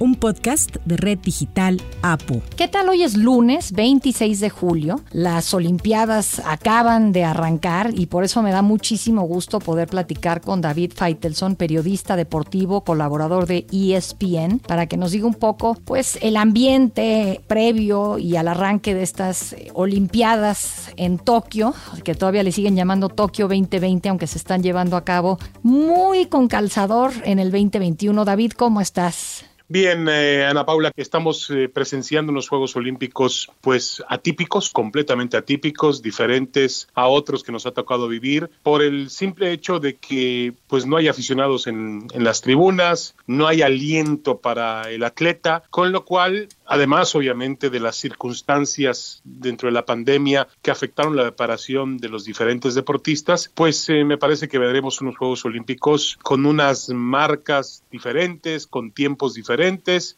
un podcast de Red Digital APU. ¿Qué tal? Hoy es lunes 26 de julio. Las Olimpiadas acaban de arrancar y por eso me da muchísimo gusto poder platicar con David Feitelson, periodista deportivo, colaborador de ESPN, para que nos diga un poco pues el ambiente previo y al arranque de estas Olimpiadas en Tokio, que todavía le siguen llamando Tokio 2020, aunque se están llevando a cabo muy con calzador en el 2021. David, ¿cómo estás? Bien, eh, Ana Paula, estamos eh, presenciando unos Juegos Olímpicos pues atípicos, completamente atípicos, diferentes a otros que nos ha tocado vivir, por el simple hecho de que pues no hay aficionados en, en las tribunas, no hay aliento para el atleta, con lo cual además obviamente de las circunstancias dentro de la pandemia que afectaron la preparación de los diferentes deportistas, pues eh, me parece que veremos unos Juegos Olímpicos con unas marcas diferentes, con tiempos diferentes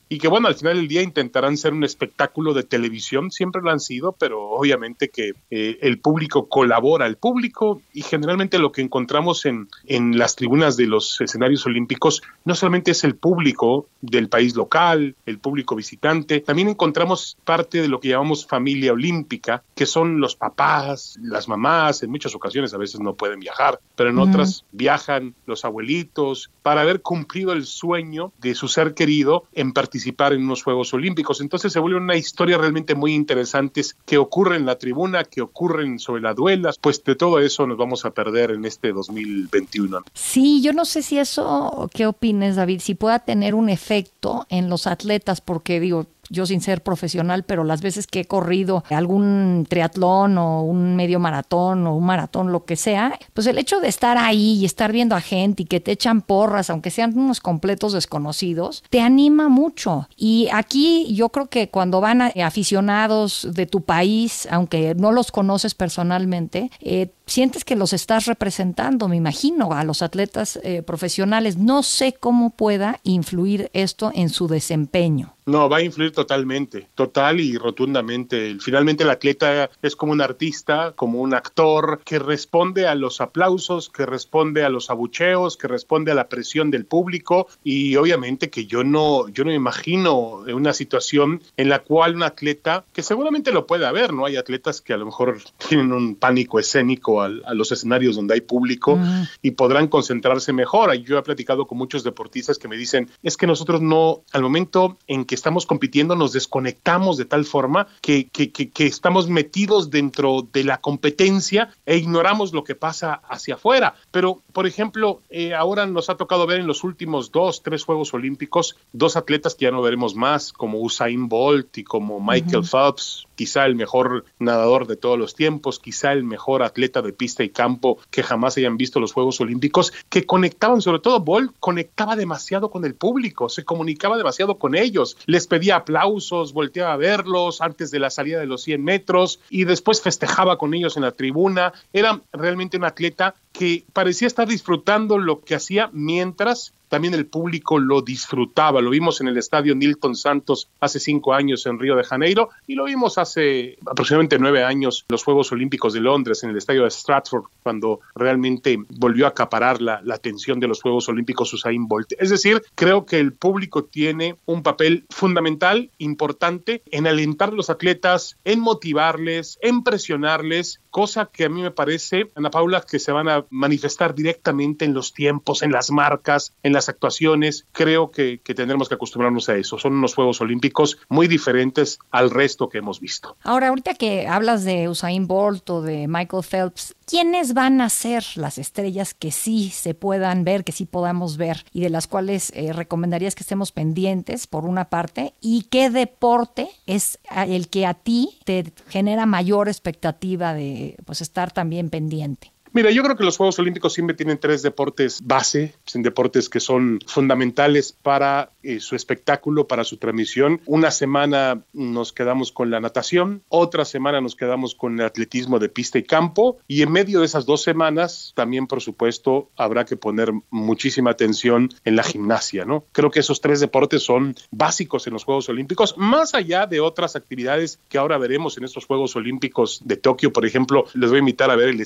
y que bueno, al final del día intentarán ser un espectáculo de televisión, siempre lo han sido, pero obviamente que eh, el público colabora, el público y generalmente lo que encontramos en, en las tribunas de los escenarios olímpicos no solamente es el público del país local, el público visitante, también encontramos parte de lo que llamamos familia olímpica, que son los papás, las mamás, en muchas ocasiones a veces no pueden viajar, pero en otras viajan los abuelitos para haber cumplido el sueño de su ser querido en participar en unos Juegos Olímpicos. Entonces se vuelve una historia realmente muy interesante que ocurre en la tribuna, que ocurren sobre las duelas, pues de todo eso nos vamos a perder en este 2021. Sí, yo no sé si eso, ¿qué opines David? Si pueda tener un efecto en los atletas, porque digo, yo sin ser profesional, pero las veces que he corrido algún triatlón o un medio maratón o un maratón, lo que sea, pues el hecho de estar ahí y estar viendo a gente y que te echan porras, aunque sean unos completos desconocidos, te anima mucho. Y aquí yo creo que cuando van aficionados de tu país, aunque no los conoces personalmente, eh, sientes que los estás representando, me imagino, a los atletas eh, profesionales. No sé cómo pueda influir esto en su desempeño. No, va a influir totalmente, total y rotundamente. Finalmente el atleta es como un artista, como un actor que responde a los aplausos, que responde a los abucheos, que responde a la presión del público y obviamente que yo no, yo no me imagino una situación en la cual un atleta, que seguramente lo puede haber, ¿no? Hay atletas que a lo mejor tienen un pánico escénico a, los escenarios donde hay público y podrán concentrarse mejor. Yo he platicado con muchos deportistas que me dicen, es que nosotros no, al momento en que que estamos compitiendo nos desconectamos de tal forma que, que, que, estamos metidos dentro de la competencia e ignoramos lo que pasa hacia afuera. Pero, por ejemplo, eh, ahora nos ha tocado ver en los últimos dos, tres Juegos Olímpicos dos atletas que ya no veremos más, como Usain Bolt y como Michael Phelps, quizá el mejor nadador de todos los tiempos, quizá el mejor atleta de pista y campo que jamás hayan visto los Juegos Olímpicos, que conectaban, sobre todo Bolt, conectaba demasiado con el público, se comunicaba demasiado con ellos les pedía aplausos, volteaba a verlos antes de la salida de los 100 metros y después festejaba con ellos en la tribuna. Era realmente un atleta que parecía estar disfrutando lo que hacía mientras también el público lo disfrutaba. Lo vimos en el estadio Nilton Santos hace cinco años en Río de Janeiro y lo vimos hace aproximadamente nueve años los Juegos Olímpicos de Londres en el estadio de Stratford, cuando realmente volvió a acaparar la, la atención de los Juegos Olímpicos Usain Bolt. Es decir, creo que el público tiene un papel fundamental, importante, en alentar a los atletas, en motivarles, en presionarles, cosa que a mí me parece, Ana Paula, que se van a manifestar directamente en los tiempos, en las marcas, en las actuaciones, creo que, tendremos que acostumbrarnos a eso. Son unos Juegos Olímpicos muy diferentes al resto que hemos visto. Ahora, ahorita que hablas de Usain Bolt o de Michael Phelps, ¿quiénes van a ser las estrellas que sí se puedan ver, que sí podamos ver y de las cuales eh, recomendarías que estemos pendientes, por una parte? ¿Y qué deporte es el que a ti te genera mayor expectativa de pues, estar también pendiente? Mira, yo creo que los Juegos Olímpicos siempre tienen tres deportes base, deportes que son fundamentales para eh, su espectáculo, para su transmisión. Una semana nos quedamos con la natación, otra semana nos quedamos con el atletismo de pista y campo, y en medio de esas dos semanas también, por supuesto, habrá que poner muchísima atención en la gimnasia, ¿no? Creo que esos tres deportes son básicos en los Juegos Olímpicos, más allá de otras actividades que ahora veremos en estos Juegos Olímpicos de Tokio, por ejemplo, les voy a invitar a ver el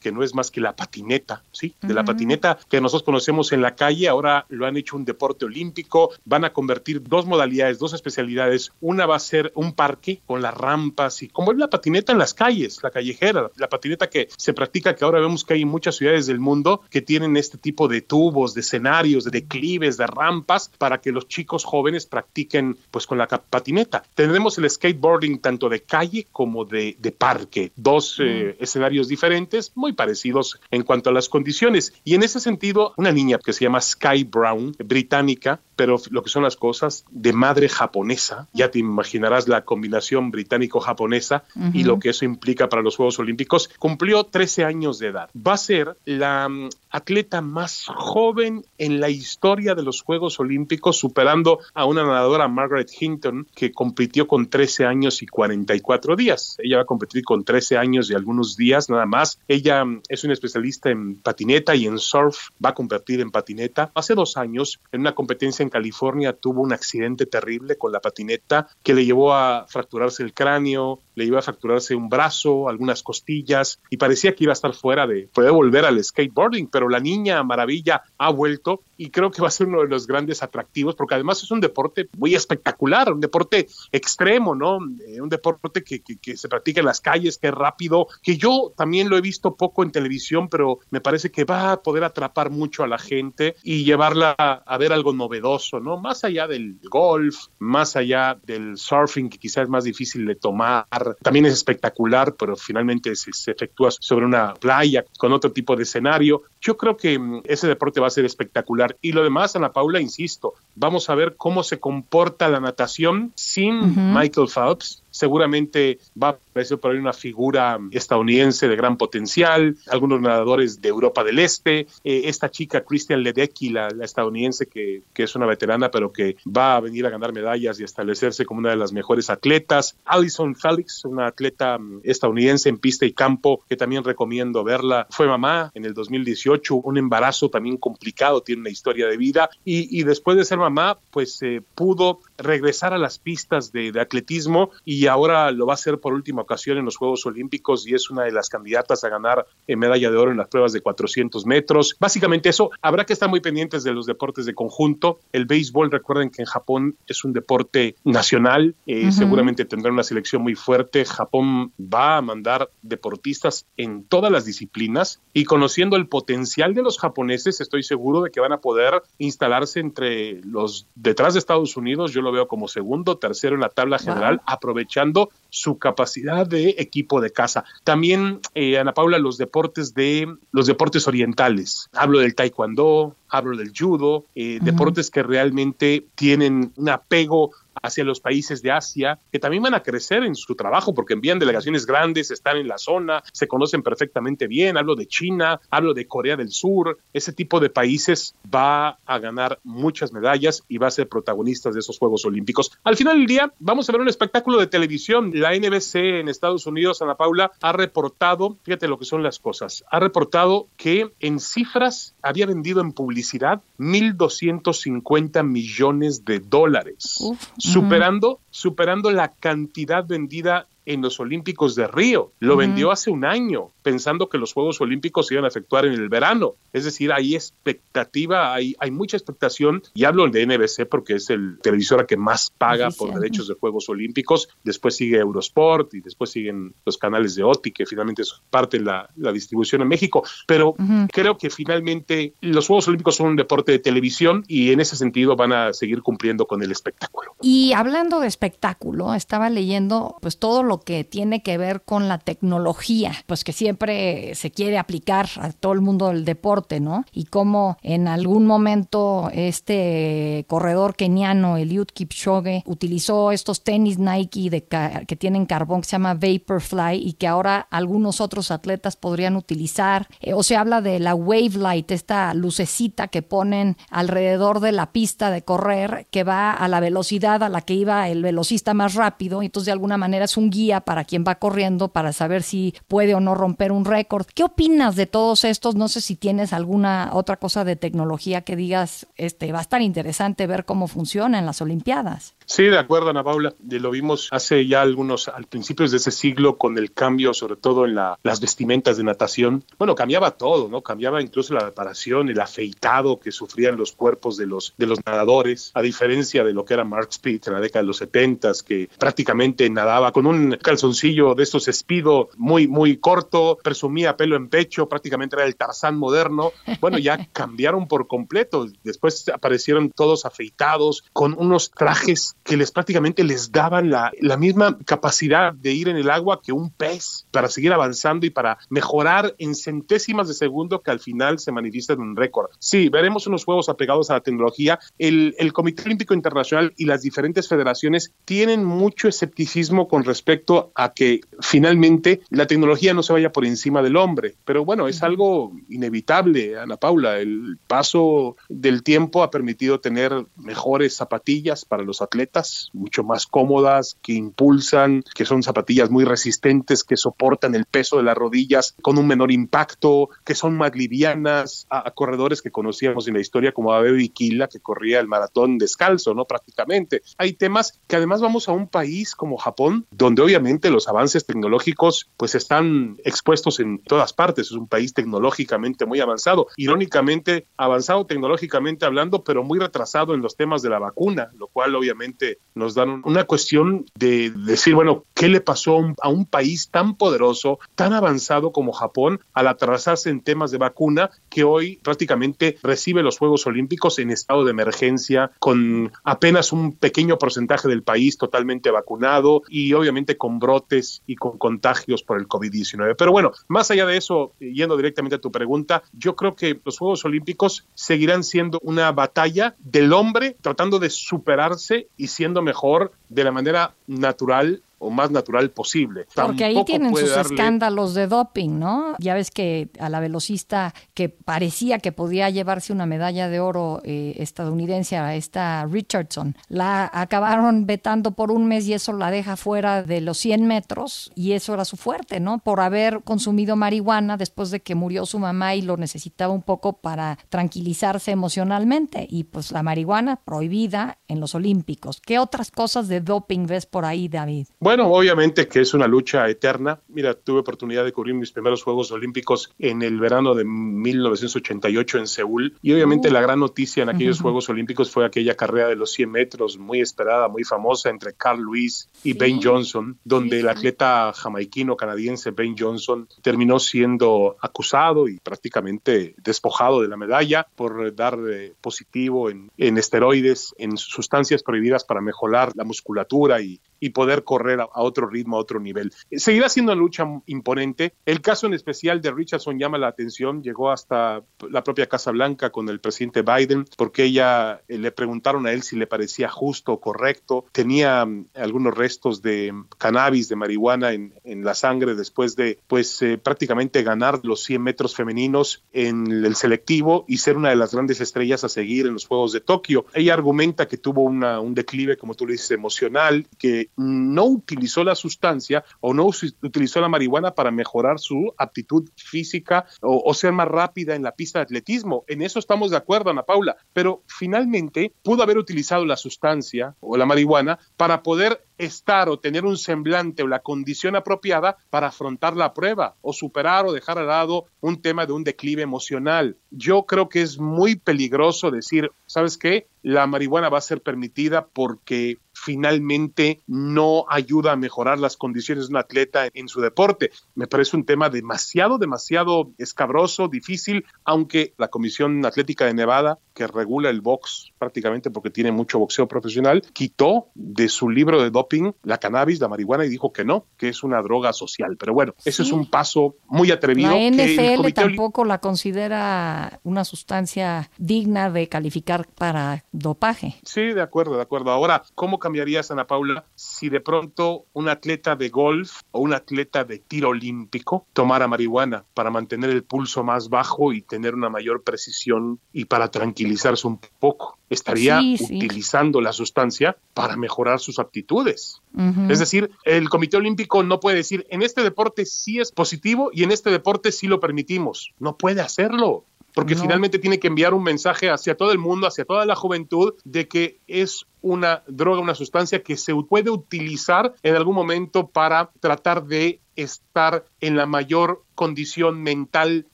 que no es más que la patineta, ¿sí? De la patineta que nosotros conocemos en la calle, ahora lo han hecho un deporte olímpico, van a convertir dos modalidades, dos especialidades. Una va a ser un parque con las rampas y como es la patineta en las calles, la callejera, la patineta que se practica, que ahora vemos que hay muchas ciudades del mundo que tienen este tipo de tubos, de escenarios, de declives, de rampas para que los chicos jóvenes practiquen pues con la patineta. Tendremos el skateboarding tanto de calle como de, de parque, dos eh, escenarios diferentes, muy parecidos en cuanto a las condiciones. Y en ese sentido, una niña que se llama Sky Brown, británica, pero lo que son las cosas de madre japonesa, ya te imaginarás la combinación británico-japonesa y lo que eso implica para los Juegos Olímpicos, cumplió 13 años de edad. Va a ser la mm, atleta más joven en la historia de los Juegos Olímpicos, superando a una nadadora Margaret Hinton, que compitió con 13 años y 44 días. Ella va a competir con 13 años y algunos días nada más. Ella mm, es una especialista en patineta y en surf, va a competir en patineta. Hace dos años, en una competencia en California, tuvo un accidente terrible con la patineta que le llevó a fracturarse el cráneo, le iba a fracturarse un brazo, algunas costillas y parecía que iba a estar fuera de, puede volver al skateboarding, pero la niña maravilla ha vuelto y creo que va a ser uno de los grandes atractivos porque además es un deporte muy espectacular, un deporte extremo, ¿no? Eh, un deporte que, se practica en las calles, que es rápido, que yo también lo he visto poco en televisión, pero me parece que va a poder atrapar mucho a la gente y llevarla a ver algo novedoso, ¿no? Más allá del golf, más allá del surfing, que quizás es más difícil de tomar, también es espectacular, pero finalmente se, se, efectúa sobre una playa con otro tipo de escenario. Yo creo que mm, ese deporte va a ser espectacular. Y lo demás, Ana Paula, insisto, vamos a ver cómo se comporta la natación sin Michael Phelps, seguramente va a aparecer por ahí una figura estadounidense de gran potencial, algunos nadadores de Europa del Este, eh, esta chica Christian Ledecky, la, estadounidense que, que, es una veterana, pero que va a venir a ganar medallas y establecerse como una de las mejores atletas, Alison Felix, una atleta mm, estadounidense en pista y campo, que también recomiendo verla, fue mamá en el 2018, un embarazo también complicado, tiene una historia de vida, y, y después de ser mamá, pues eh, pudo regresar a las pistas de, de atletismo y y ahora lo va a hacer por última ocasión en los Juegos Olímpicos y es una de las candidatas a ganar eh, medalla de oro en las pruebas de 400 metros. Básicamente eso, habrá que estar muy pendientes de los deportes de conjunto. El béisbol, recuerden que en Japón es un deporte nacional, eh, seguramente tendrá una selección muy fuerte. Japón va a mandar deportistas en todas las disciplinas y conociendo el potencial de los japoneses, estoy seguro de que van a poder instalarse entre los detrás de Estados Unidos, yo lo veo como segundo, tercero en la tabla general, aprovechando su capacidad de equipo de casa. También, eh, Ana Paula, los deportes de los deportes orientales. Hablo del taekwondo, hablo del judo, eh, deportes que realmente tienen un apego hacia los países de Asia, que también van a crecer en su trabajo porque envían delegaciones grandes, están en la zona, se conocen perfectamente bien, hablo de China, hablo de Corea del Sur, ese tipo de países va a ganar muchas medallas y va a ser protagonistas de esos Juegos Olímpicos. Al final del día vamos a ver un espectáculo de televisión. La NBC en Estados Unidos, Ana Paula, ha reportado, fíjate lo que son las cosas, ha reportado que en cifras había vendido en publicidad 1.250 millones de dólares superando, superando la cantidad vendida en los Olímpicos de Río. Lo vendió hace un año, pensando que los Juegos Olímpicos se iban a efectuar en el verano. Es decir, hay expectativa, hay, hay mucha expectación, y hablo de NBC porque es el televisora que más paga por derechos de Juegos Olímpicos. Después sigue Eurosport y después siguen los canales de OTI, que finalmente es parte de la, la distribución en México. Pero creo que finalmente los Juegos Olímpicos son un deporte de televisión y en ese sentido van a seguir cumpliendo con el espectáculo. Y hablando de espectáculo, estaba leyendo pues todo lo que tiene que ver con la tecnología, pues que siempre se quiere aplicar a todo el mundo del deporte, ¿no? Y cómo en algún momento este corredor keniano, Eliud Kipchoge, utilizó estos tenis Nike que tienen carbón que se llama Vaporfly y que ahora algunos otros atletas podrían utilizar. Eh, o se habla de la Wave Light, esta lucecita que ponen alrededor de la pista de correr que va a la velocidad a la que iba el velocista más rápido. Entonces, de alguna manera es un guía para quien va corriendo para saber si puede o no romper un récord. ¿Qué opinas de todos estos? No sé si tienes alguna otra cosa de tecnología que digas, este, va a estar interesante ver cómo funciona en las Olimpiadas. Sí, de acuerdo, Ana Paula. Lo vimos hace ya algunos, al principios de ese siglo, con el cambio, sobre todo en las vestimentas de natación. Bueno, cambiaba todo, ¿no? Cambiaba incluso la preparación, el afeitado que sufrían los cuerpos de los, de los nadadores, a diferencia de lo que era Mark Speed en la década de los 70, que prácticamente nadaba con un calzoncillo de estos espido muy, muy corto, presumía pelo en pecho, prácticamente era el Tarzán moderno. Bueno, ya cambiaron por completo. Después aparecieron todos afeitados, con unos trajes que les prácticamente les daban la, la misma capacidad de ir en el agua que un pez para seguir avanzando y para mejorar en centésimas de segundo que al final se manifiesta en un récord. Sí, veremos unos juegos apegados a la tecnología. El, el Comité Olímpico Internacional y las diferentes federaciones tienen mucho escepticismo con respecto a que finalmente la tecnología no se vaya por encima del hombre. Pero bueno, es algo inevitable, Ana Paula. El paso del tiempo ha permitido tener mejores zapatillas para los atletas mucho más cómodas, que impulsan, que son zapatillas muy resistentes, que soportan el peso de las rodillas con un menor impacto, que son más livianas, a, corredores que conocíamos en la historia como Abebe Bikila, que corría el maratón descalzo, ¿no? Prácticamente. Hay temas que además vamos a un país como Japón, donde obviamente los avances tecnológicos pues están expuestos en todas partes. Es un país tecnológicamente muy avanzado, irónicamente avanzado tecnológicamente hablando, pero muy retrasado en los temas de la vacuna, lo cual obviamente nos dan una cuestión de decir, bueno, ¿qué le pasó a un, país tan poderoso, tan avanzado como Japón al atrasarse en temas de vacuna que hoy prácticamente recibe los Juegos Olímpicos en estado de emergencia con apenas un pequeño porcentaje del país totalmente vacunado y obviamente con brotes y con contagios por el COVID-19. Pero bueno, más allá de eso, yendo directamente a tu pregunta, yo creo que los Juegos Olímpicos seguirán siendo una batalla del hombre tratando de superarse y siendo mejor de la manera natural o más natural posible. Porque ahí tienen sus escándalos de doping, ¿no? Ya ves que a la velocista que parecía que podía llevarse una medalla de oro eh, estadounidense, a esta Richardson, la acabaron vetando por un mes y eso la deja fuera de los 100 metros y eso era su fuerte, ¿no? Por haber consumido marihuana después de que murió su mamá y lo necesitaba un poco para tranquilizarse emocionalmente y pues la marihuana prohibida en los Olímpicos. ¿Qué otras cosas de doping ves por ahí, David? Bueno, obviamente que es una lucha eterna. Mira, tuve oportunidad de cubrir mis primeros Juegos Olímpicos en el verano de 1988 en Seúl y obviamente uh. la gran noticia en aquellos Juegos Olímpicos fue aquella carrera de los 100 metros muy esperada, muy famosa entre Carl Lewis y Ben Johnson, donde el atleta jamaiquino canadiense Ben Johnson terminó siendo acusado y prácticamente despojado de la medalla por dar eh, positivo en, en esteroides, en sustancias prohibidas para mejorar la musculatura y, y poder correr a, otro ritmo, a otro nivel. Seguirá siendo una lucha imponente. El caso en especial de Richardson llama la atención, llegó hasta la propia Casa Blanca con el presidente Biden, porque ella eh, le preguntaron a él si le parecía justo o correcto. Tenía mm, algunos restos de cannabis, de marihuana en, en la sangre después de, pues, eh, prácticamente ganar los 100 metros femeninos en el selectivo y ser una de las grandes estrellas a seguir en los Juegos de Tokio. Ella argumenta que tuvo una, un declive, como tú le dices, emocional, que no utilizó la sustancia o no utilizó la marihuana para mejorar su aptitud física o, ser más rápida en la pista de atletismo. En eso estamos de acuerdo, Ana Paula, pero finalmente pudo haber utilizado la sustancia o la marihuana para poder estar o tener un semblante o la condición apropiada para afrontar la prueba o superar o dejar al lado un tema de un declive emocional. Yo creo que es muy peligroso decir, ¿sabes qué? La marihuana va a ser permitida porque finalmente no ayuda a mejorar las condiciones de un atleta en su deporte. Me parece un tema demasiado, demasiado escabroso, difícil, aunque la Comisión Atlética de Nevada, que regula el box prácticamente porque tiene mucho boxeo profesional, quitó de su libro de doping la cannabis, la marihuana, y dijo que no, que es una droga social. Pero bueno, eso es un paso muy atrevido. La NFL tampoco la considera una sustancia digna de calificar para dopaje. Sí, de acuerdo, de acuerdo. Ahora, ¿cómo cambiarías, Ana Paula, si de pronto un atleta de golf o un atleta de tiro olímpico tomara marihuana para mantener el pulso más bajo y tener una mayor precisión y para tranquilizarse un poco? Estaría utilizando la sustancia para mejorar sus aptitudes. Es decir, el Comité Olímpico no puede decir, en este deporte sí es positivo y en este deporte sí lo permitimos. No puede hacerlo porque finalmente tiene que enviar un mensaje hacia todo el mundo, hacia toda la juventud, de que es una droga, una sustancia que se puede utilizar en algún momento para tratar de estar en la mayor condición mental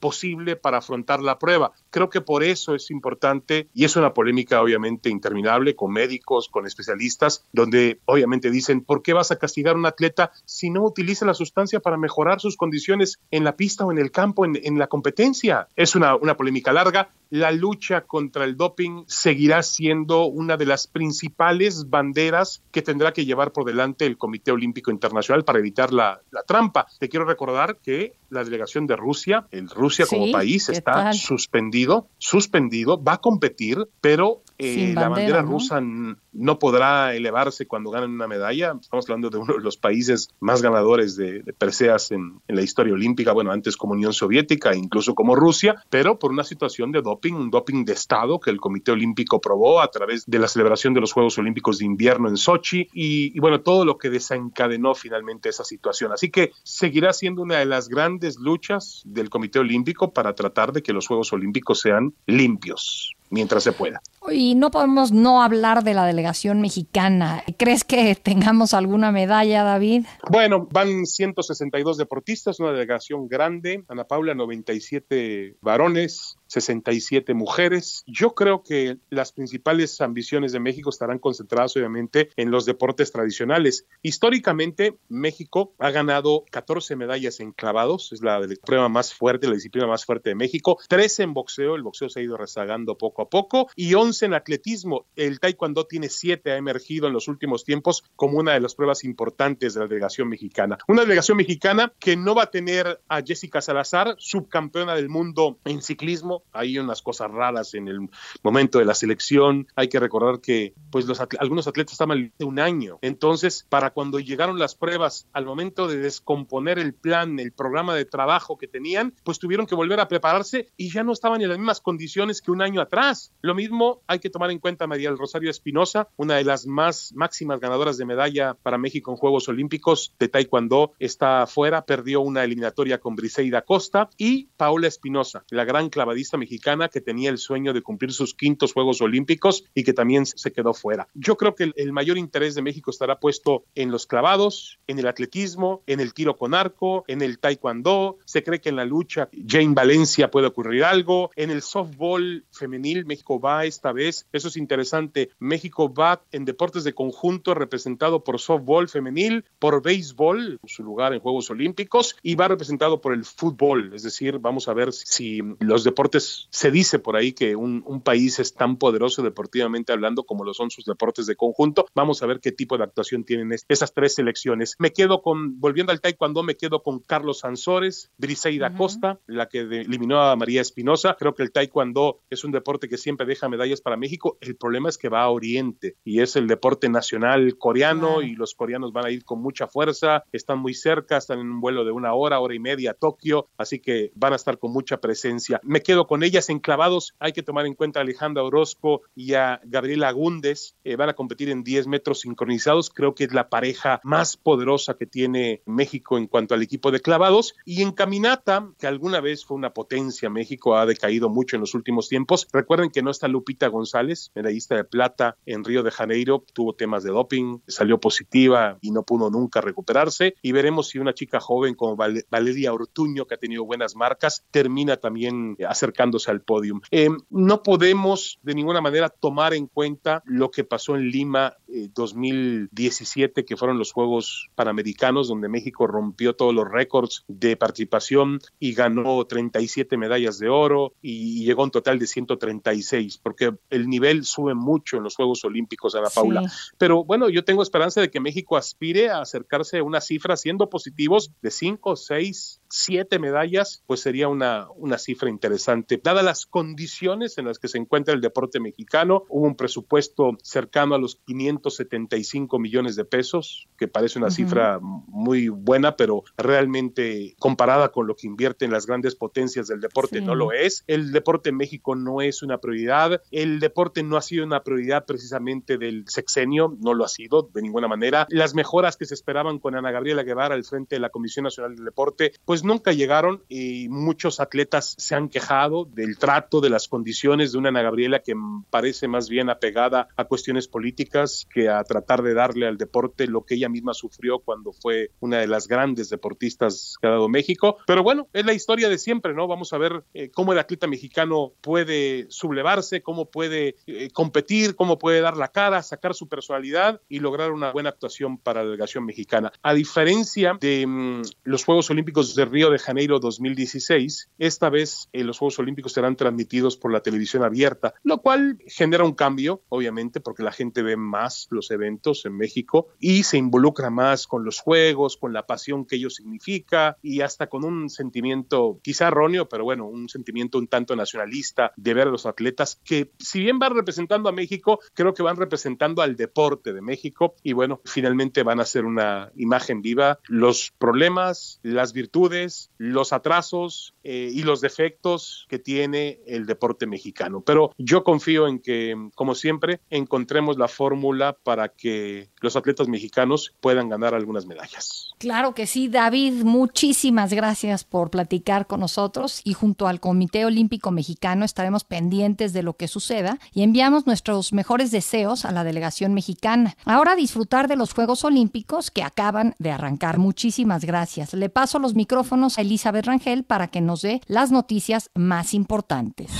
posible para afrontar la prueba. Creo que por eso es importante y es una polémica obviamente interminable con médicos, con especialistas, donde obviamente dicen, ¿por qué vas a castigar a un atleta si no utiliza la sustancia para mejorar sus condiciones en la pista o en el campo, en, la competencia? Es una, una polémica larga. La lucha contra el doping seguirá siendo una de las principales banderas que tendrá que llevar por delante el Comité Olímpico Internacional para evitar la, la trampa. Te quiero recordar que la delegación de Rusia, el Rusia como país está suspendido, suspendido, va a competir, pero eh, la bandera rusa no podrá elevarse cuando ganen una medalla. Estamos hablando de uno de los países más ganadores de, de preseas en, en, la historia olímpica, bueno, antes como Unión Soviética, incluso como Rusia, pero por una situación de doping, un doping de Estado que el Comité Olímpico probó a través de la celebración de los Juegos Olímpicos de Invierno en Sochi y, y bueno, todo lo que desencadenó finalmente esa situación. Así que seguirá siendo una de las grandes luchas del Comité Olímpico para tratar de que los Juegos Olímpicos sean limpios mientras se pueda. Y no podemos no hablar de la delegación mexicana. ¿Crees que tengamos alguna medalla, David? Bueno, van 162 deportistas, una delegación grande. Ana Paula, 97 varones, 67 mujeres. Yo creo que las principales ambiciones de México estarán concentradas obviamente en los deportes tradicionales. Históricamente, México ha ganado 14 medallas en clavados, es la prueba más fuerte, la disciplina más fuerte de México, 13 en boxeo, el boxeo se ha ido rezagando poco a poco, y 11 en atletismo. El taekwondo tiene 7, ha emergido en los últimos tiempos como una de las pruebas importantes de la delegación mexicana. Una delegación mexicana que no va a tener a Jessica Salazar, subcampeona del mundo en ciclismo, hay unas cosas raras en el momento de la selección. Hay que recordar que pues los algunos atletas estaban de un año. Entonces, para cuando llegaron las pruebas, al momento de descomponer el plan, el programa de trabajo que tenían, pues tuvieron que volver a prepararse y ya no estaban en las mismas condiciones que un año atrás. Lo mismo hay que tomar en cuenta María del Rosario Espinosa, una de las más máximas ganadoras de medalla para México en Juegos Olímpicos de Taekwondo, está afuera, perdió una eliminatoria con Briseida Costa y Paula Espinosa, la gran clavadista mexicana que tenía el sueño de cumplir sus quintos Juegos Olímpicos y que también se quedó fuera. Yo creo que el, mayor interés de México estará puesto en los clavados, en el atletismo, en el tiro con arco, en el taekwondo. Se cree que en la lucha Jane Valencia puede ocurrir algo. En el softball femenil México va vez. Eso es interesante. México va en deportes de conjunto representado por softball femenil, por béisbol, su lugar en Juegos Olímpicos, y va representado por el fútbol. Es decir, vamos a ver si los deportes se dice por ahí que un, país es tan poderoso deportivamente hablando como lo son sus deportes de conjunto. Vamos a ver qué tipo de actuación tienen esas tres selecciones. Me quedo con, volviendo al taekwondo, me quedo con Carlos Sansores, Briseida Costa, la que eliminó a María Espinosa. Creo que el taekwondo es un deporte que siempre deja medallas para México. El problema es que va a Oriente y es el deporte nacional coreano y los coreanos van a ir con mucha fuerza, están muy cerca, están en un vuelo de una hora, hora y media a Tokio, así que van a estar con mucha presencia. Me quedo con ellas enclavados. Hay que tomar en cuenta a Alejandra Orozco y a Gabriela Agúndez. Eh, van a competir en 10 metros sincronizados. Creo que es la pareja más poderosa que tiene México en cuanto al equipo de clavados. Y en caminata, que alguna vez fue una potencia, México ha decaído mucho en los últimos tiempos. Recuerden que no está Lupita González, medallista de plata en Río de Janeiro. Tuvo temas de doping, salió positiva y no pudo nunca recuperarse. Y veremos si una chica joven como Valeria Ortuño, que ha tenido buenas marcas, termina también acercando al podium. Eh, no podemos de ninguna manera tomar en cuenta lo que pasó en Lima 2017, que fueron los Juegos Panamericanos, donde México rompió todos los récords de participación y ganó 37 medallas de oro y llegó a un total de 136, porque el nivel sube mucho en los Juegos Olímpicos, Ana Paula. Pero bueno, yo tengo esperanza de que México aspire a acercarse a una cifra siendo positivos de 5, 6, siete medallas, pues sería una, una cifra interesante. Dadas las condiciones en las que se encuentra el deporte mexicano, hubo un presupuesto cercano a los 575 millones de pesos, que parece una cifra muy buena, pero realmente comparada con lo que invierten las grandes potencias del deporte no lo es. El deporte en México no es una prioridad. El deporte no ha sido una prioridad precisamente del sexenio, no lo ha sido de ninguna manera. Las mejoras que se esperaban con Ana Gabriela Guevara al frente de la Comisión Nacional del Deporte, pues nunca llegaron y muchos atletas se han quejado del trato, de las condiciones de una Ana Gabriela que parece más bien apegada a cuestiones políticas que a tratar de darle al deporte lo que ella misma sufrió cuando fue una de las grandes deportistas que ha dado México. Pero bueno, es la historia de siempre, ¿no? Vamos a ver eh, cómo el atleta mexicano puede sublevarse, cómo puede eh, competir, cómo puede dar la cara, sacar su personalidad y lograr una buena actuación para la delegación mexicana. A diferencia de mm, los Juegos Olímpicos de Río de Janeiro 2016, esta vez eh, los Juegos Olímpicos serán transmitidos por la televisión abierta, lo cual genera un cambio, obviamente, porque la gente ve más los eventos en México y se involucra más con los Juegos, con la pasión que ello significa y hasta con un sentimiento quizá erróneo, pero bueno, un sentimiento un tanto nacionalista de ver a los atletas que si bien van representando a México, creo que van representando al deporte de México y bueno, finalmente van a ser una imagen viva. Los problemas, las virtudes, los atrasos eh, y los defectos que tiene el deporte mexicano. Pero yo confío en que, como siempre, encontremos la fórmula para que los atletas mexicanos puedan ganar algunas medallas. Claro que sí, David, muchísimas gracias por platicar con nosotros y junto al Comité Olímpico Mexicano estaremos pendientes de lo que suceda y enviamos nuestros mejores deseos a la delegación mexicana. Ahora disfrutar de los Juegos Olímpicos que acaban de arrancar. Muchísimas gracias. Le paso los micrófonos a Elizabeth Rangel para que nos dé las noticias más importantes.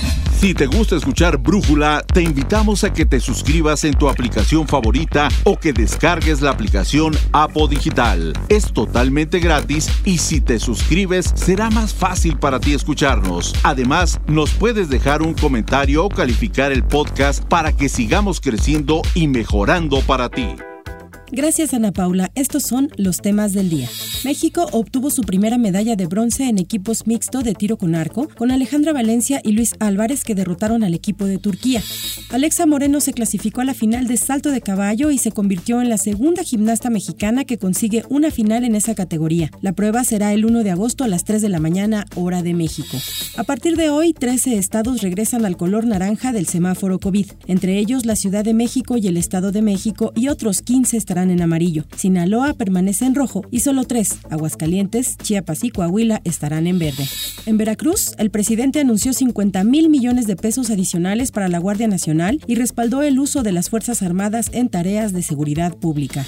Si te gusta escuchar Brújula, te invitamos a que te suscribas en tu aplicación favorita o que descargues la aplicación Apo Digital. Es totalmente gratis y si te suscribes será más fácil para ti escucharnos. Además, nos puedes dejar un comentario o calificar el podcast para que sigamos creciendo y mejorando para ti. Gracias Ana Paula, estos son los temas del día. México obtuvo su primera medalla de bronce en equipos mixto de tiro con arco, con Alejandra Valencia y Luis Álvarez que derrotaron al equipo de Turquía. Alexa Moreno se clasificó a la final de salto de caballo y se convirtió en la segunda gimnasta mexicana que consigue una final en esa categoría. La prueba será el 1 de agosto a las 3 de la mañana, hora de México. A partir de hoy, 13 estados regresan al color naranja del semáforo COVID, entre ellos la Ciudad de México y el Estado de México y otros 15 estarán en amarillo. Sinaloa permanece en rojo y solo tres, Aguascalientes, Chiapas y Coahuila, estarán en verde. En Veracruz, el presidente anunció 50 mil millones de pesos adicionales para la Guardia Nacional y respaldó el uso de las Fuerzas Armadas en tareas de seguridad pública.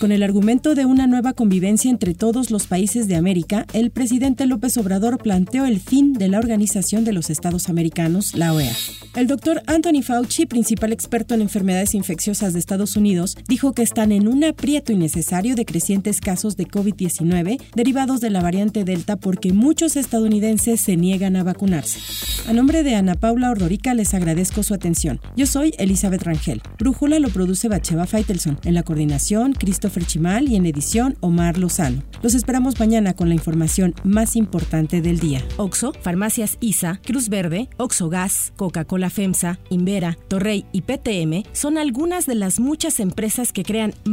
Con el argumento de una nueva convivencia entre todos los países de América, el presidente López Obrador planteó el fin de la Organización de los Estados Americanos, la OEA. El doctor Anthony Fauci, principal experto en enfermedades infecciosas de Estados Unidos, dijo que están en un aprieto innecesario de crecientes casos de COVID-19 derivados de la variante Delta porque muchos estadounidenses se niegan a vacunarse. A nombre de Ana Paula Ordorica les agradezco su atención. Yo soy Elizabeth Rangel. Brújula lo produce Bacheva Feitelson. En la coordinación, Christopher Chimal y en edición, Omar Lozano. Los esperamos mañana con la información más importante del día. Oxo, Farmacias ISA, Cruz Verde, Oxo Gas, Coca-Cola FEMSA, Invera, Torrey y PTM son algunas de las muchas empresas que crean